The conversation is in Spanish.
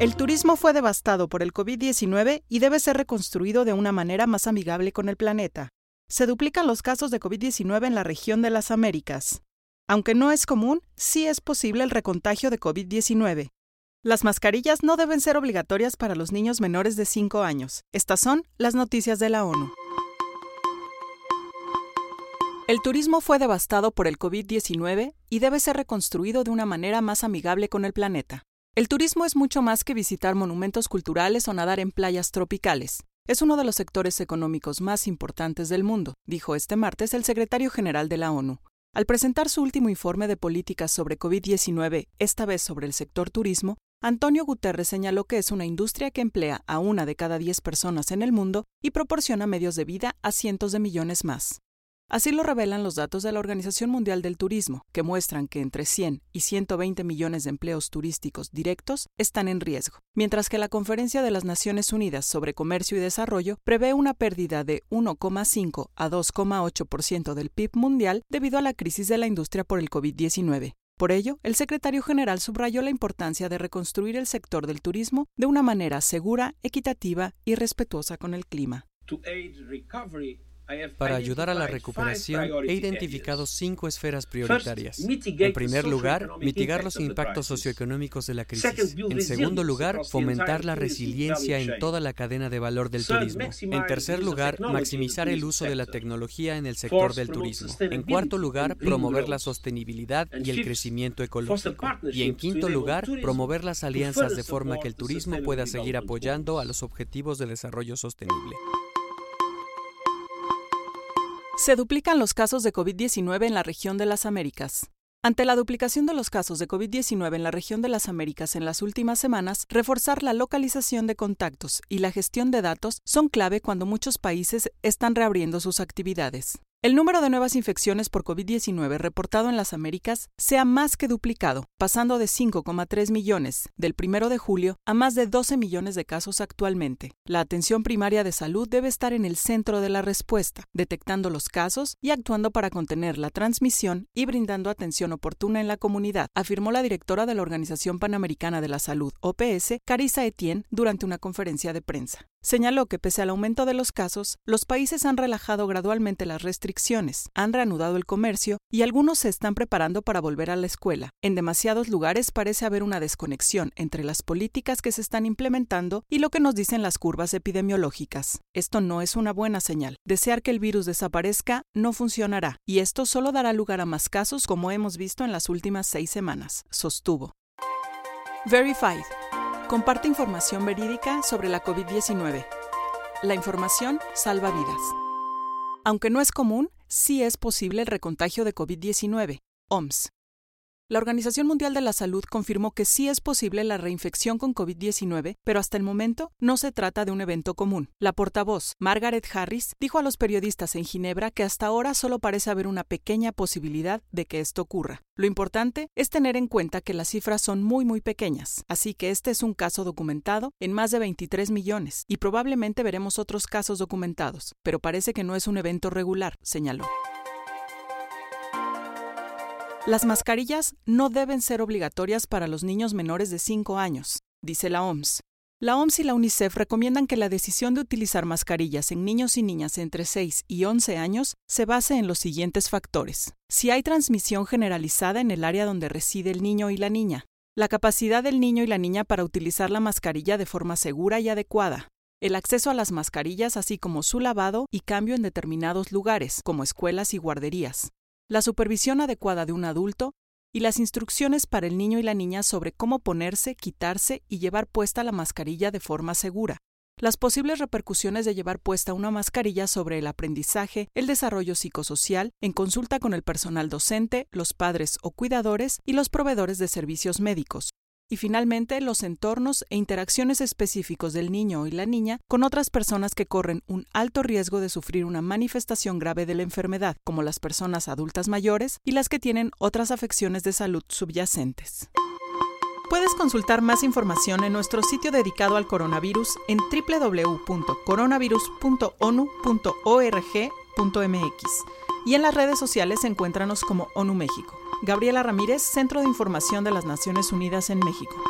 El turismo fue devastado por el COVID-19 y debe ser reconstruido de una manera más amigable con el planeta. Se duplican los casos de COVID-19 en la región de las Américas. Aunque no es común, sí es posible el recontagio de COVID-19. Las mascarillas no deben ser obligatorias para los niños menores de 5 años. Estas son las noticias de la ONU. El turismo fue devastado por el COVID-19 y debe ser reconstruido de una manera más amigable con el planeta. El turismo es mucho más que visitar monumentos culturales o nadar en playas tropicales. Es uno de los sectores económicos más importantes del mundo, dijo este martes el secretario general de la ONU. Al presentar su último informe de políticas sobre COVID-19, esta vez sobre el sector turismo, Antonio Guterres señaló que es una industria que emplea a una de cada diez personas en el mundo y proporciona medios de vida a cientos de millones más. Así lo revelan los datos de la Organización Mundial del Turismo, que muestran que entre 100 y 120 millones de empleos turísticos directos están en riesgo, mientras que la Conferencia de las Naciones Unidas sobre Comercio y Desarrollo prevé una pérdida de 1,5 a 2,8% del PIB mundial debido a la crisis de la industria por el COVID-19. Por ello, el secretario general subrayó la importancia de reconstruir el sector del turismo de una manera segura, equitativa y respetuosa con el clima. Para ayudar a la recuperación, he identificado cinco esferas prioritarias. En primer lugar, mitigar los impactos socioeconómicos de la crisis. En segundo lugar, fomentar la resiliencia en toda la cadena de valor del turismo. En tercer lugar, maximizar el uso de la tecnología en el sector del turismo. En cuarto lugar, promover la sostenibilidad y el crecimiento ecológico. Y en quinto lugar, promover las alianzas de forma que el turismo pueda seguir apoyando a los objetivos de desarrollo sostenible. Se duplican los casos de COVID-19 en la región de las Américas. Ante la duplicación de los casos de COVID-19 en la región de las Américas en las últimas semanas, reforzar la localización de contactos y la gestión de datos son clave cuando muchos países están reabriendo sus actividades. El número de nuevas infecciones por COVID-19 reportado en las Américas se ha más que duplicado, pasando de 5,3 millones del 1 de julio a más de 12 millones de casos actualmente. La atención primaria de salud debe estar en el centro de la respuesta, detectando los casos y actuando para contener la transmisión y brindando atención oportuna en la comunidad, afirmó la directora de la Organización Panamericana de la Salud, OPS, Carissa Etienne, durante una conferencia de prensa. Señaló que pese al aumento de los casos, los países han relajado gradualmente las restricciones, han reanudado el comercio y algunos se están preparando para volver a la escuela. En demasiados lugares parece haber una desconexión entre las políticas que se están implementando y lo que nos dicen las curvas epidemiológicas. Esto no es una buena señal. Desear que el virus desaparezca no funcionará, y esto solo dará lugar a más casos como hemos visto en las últimas seis semanas, sostuvo. Verified comparte información verídica sobre la COVID-19. La información salva vidas. Aunque no es común, sí es posible el recontagio de COVID-19. OMS. La Organización Mundial de la Salud confirmó que sí es posible la reinfección con COVID-19, pero hasta el momento no se trata de un evento común. La portavoz, Margaret Harris, dijo a los periodistas en Ginebra que hasta ahora solo parece haber una pequeña posibilidad de que esto ocurra. Lo importante es tener en cuenta que las cifras son muy muy pequeñas, así que este es un caso documentado en más de 23 millones y probablemente veremos otros casos documentados, pero parece que no es un evento regular, señaló. Las mascarillas no deben ser obligatorias para los niños menores de 5 años, dice la OMS. La OMS y la UNICEF recomiendan que la decisión de utilizar mascarillas en niños y niñas entre 6 y 11 años se base en los siguientes factores. Si hay transmisión generalizada en el área donde reside el niño y la niña, la capacidad del niño y la niña para utilizar la mascarilla de forma segura y adecuada, el acceso a las mascarillas así como su lavado y cambio en determinados lugares, como escuelas y guarderías, la supervisión adecuada de un adulto y las instrucciones para el niño y la niña sobre cómo ponerse, quitarse y llevar puesta la mascarilla de forma segura. Las posibles repercusiones de llevar puesta una mascarilla sobre el aprendizaje, el desarrollo psicosocial, en consulta con el personal docente, los padres o cuidadores y los proveedores de servicios médicos y finalmente los entornos e interacciones específicos del niño y la niña con otras personas que corren un alto riesgo de sufrir una manifestación grave de la enfermedad, como las personas adultas mayores y las que tienen otras afecciones de salud subyacentes. Puedes consultar más información en nuestro sitio dedicado al coronavirus en www.coronavirus.onu.org.mx y en las redes sociales encuéntranos como ONU México. Gabriela Ramírez, Centro de Información de las Naciones Unidas en México.